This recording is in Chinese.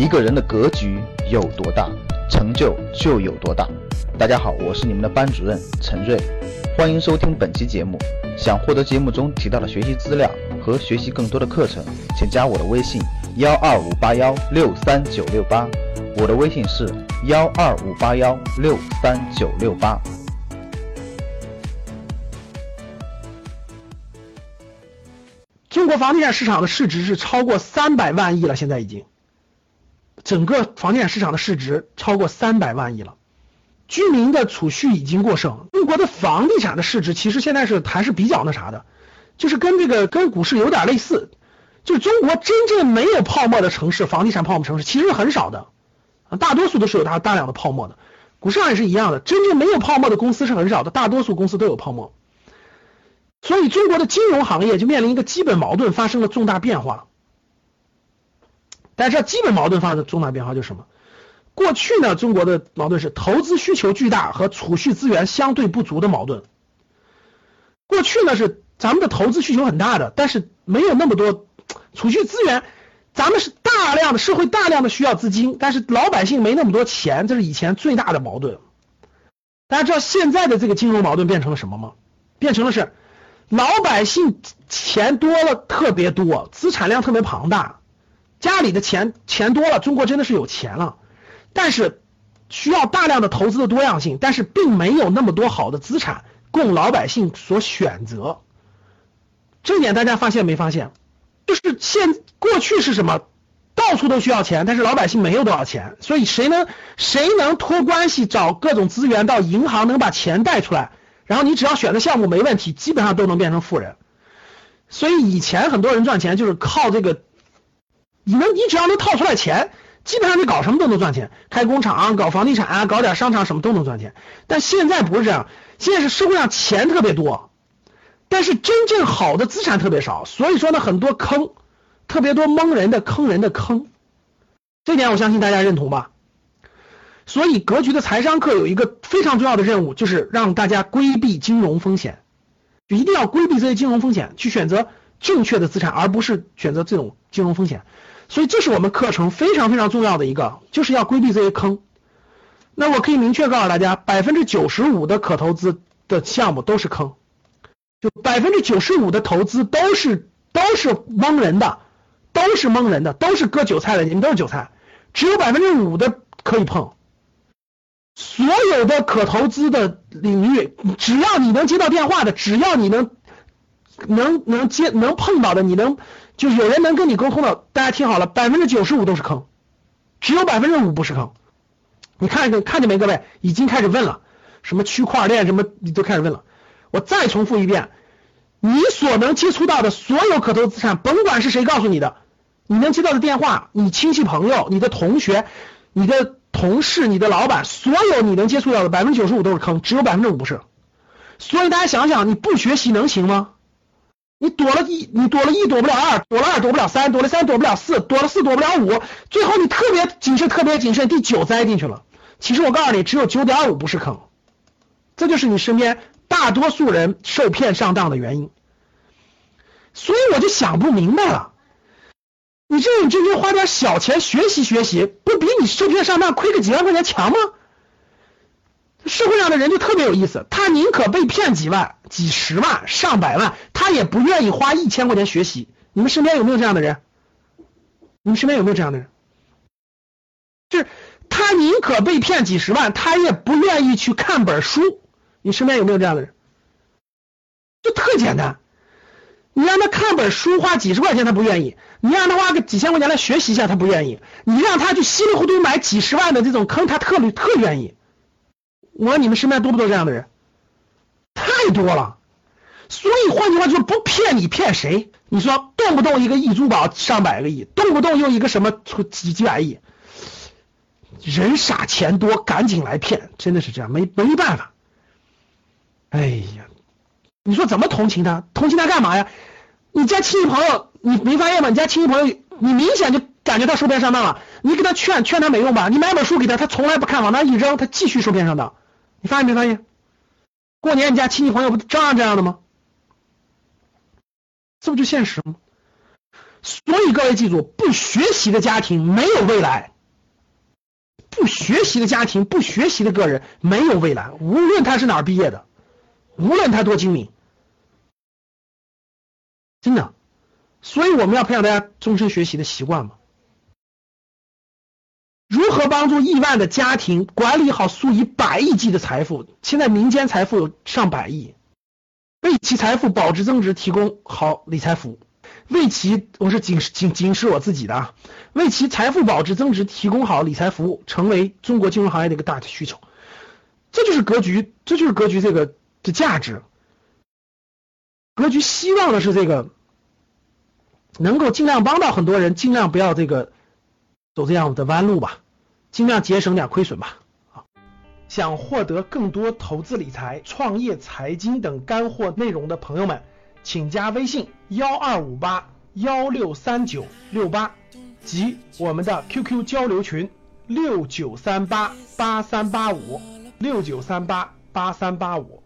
一个人的格局有多大，成就就有多大。大家好，我是你们的班主任陈瑞，欢迎收听本期节目。想获得节目中提到的学习资料和学习更多的课程，请加我的微信幺二五八幺六三九六八。我的微信是幺二五八幺六三九六八。中国房地产市场的市值是超过三百万亿了，现在已经，整个房地产市场的市值超过三百万亿了，居民的储蓄已经过剩。中国的房地产的市值其实现在是还是比较那啥的，就是跟这个跟股市有点类似，就是中国真正没有泡沫的城市，房地产泡沫城市其实很少的，大多数都是有大大量的泡沫的，股市上也是一样的，真正没有泡沫的公司是很少的，大多数公司都有泡沫。所以，中国的金融行业就面临一个基本矛盾，发生了重大变化。大家知道，基本矛盾发生的重大变化就是什么？过去呢，中国的矛盾是投资需求巨大和储蓄资源相对不足的矛盾。过去呢是咱们的投资需求很大的，但是没有那么多储蓄资源，咱们是大量的社会大量的需要资金，但是老百姓没那么多钱，这是以前最大的矛盾。大家知道现在的这个金融矛盾变成了什么吗？变成了是。老百姓钱多了特别多，资产量特别庞大，家里的钱钱多了，中国真的是有钱了，但是需要大量的投资的多样性，但是并没有那么多好的资产供老百姓所选择。这点大家发现没发现？就是现过去是什么？到处都需要钱，但是老百姓没有多少钱，所以谁能谁能托关系找各种资源到银行能把钱贷出来？然后你只要选的项目没问题，基本上都能变成富人。所以以前很多人赚钱就是靠这个，你能你只要能套出来钱，基本上你搞什么都能赚钱，开工厂、搞房地产啊、搞点商场什么都能赚钱。但现在不是这样，现在是社会上钱特别多，但是真正好的资产特别少，所以说呢很多坑，特别多蒙人的坑人的坑，这点我相信大家认同吧。所以，格局的财商课有一个非常重要的任务，就是让大家规避金融风险，就一定要规避这些金融风险，去选择正确的资产，而不是选择这种金融风险。所以，这是我们课程非常非常重要的一个，就是要规避这些坑。那我可以明确告诉大家，百分之九十五的可投资的项目都是坑，就百分之九十五的投资都是都是蒙人的，都是蒙人的，都是割韭菜的，你们都是韭菜，只有百分之五的可以碰。所有的可投资的领域，只要你能接到电话的，只要你能能能接能碰到的，你能就有人能跟你沟通的，大家听好了，百分之九十五都是坑，只有百分之五不是坑。你看看见没，各位已经开始问了，什么区块链什么你都开始问了。我再重复一遍，你所能接触到的所有可投资产，甭管是谁告诉你的，你能接到的电话，你亲戚朋友、你的同学、你的。同事，你的老板，所有你能接触到的百分之九十五都是坑，只有百分之五不是。所以大家想想，你不学习能行吗？你躲了一，你躲了一躲不了二，躲了二躲不了三，躲了三躲不了四，躲了四躲不了五，最后你特别谨慎，特别谨慎，第九栽进去了。其实我告诉你，只有九点五不是坑，这就是你身边大多数人受骗上当的原因。所以我就想不明白了。你认认真真花点小钱学习学习，不比你受骗上当亏个几万块钱强吗？社会上的人就特别有意思，他宁可被骗几万、几十万、上百万，他也不愿意花一千块钱学习。你们身边有没有这样的人？你们身边有没有这样的人？就是他宁可被骗几十万，他也不愿意去看本书。你身边有没有这样的人？就特简单。你让他看本书花几十块钱他不愿意，你让他花个几千块钱来学习一下他不愿意，你让他去稀里糊涂买几十万的这种坑他特特愿意。我说你们身边多不多这样的人？太多了。所以换句话说，不骗你骗谁？你说动不动一个亿珠宝上百个亿，动不动又一个什么几几百亿，人傻钱多，赶紧来骗，真的是这样，没没办法。哎呀。你说怎么同情他？同情他干嘛呀？你家亲戚朋友，你没发现吗？你家亲戚朋友，你明显就感觉他受骗上当了。你给他劝劝他没用吧？你买本书给他，他从来不看，往那一扔，他继续受骗上当。你发现没发现？过年你家亲戚朋友不照样这样的吗？这不就现实吗？所以各位记住，不学习的家庭没有未来，不学习的家庭，不学习的个人没有未来，无论他是哪儿毕业的，无论他多精明，真的。所以我们要培养大家终身学习的习惯嘛。如何帮助亿万的家庭管理好数以百亿计的财富？现在民间财富有上百亿，为其财富保值增值提供好理财服务。为其，我是仅仅仅是我自己的啊，为其财富保值增值提供好理财服务，成为中国金融行业的一个大的需求。这就是格局，这就是格局这个的价值。格局希望的是这个，能够尽量帮到很多人，尽量不要这个。走这样的弯路吧，尽量节省点亏损吧。啊，想获得更多投资理财、创业财经等干货内容的朋友们，请加微信幺二五八幺六三九六八及我们的 QQ 交流群六九三八八三八五六九三八八三八五。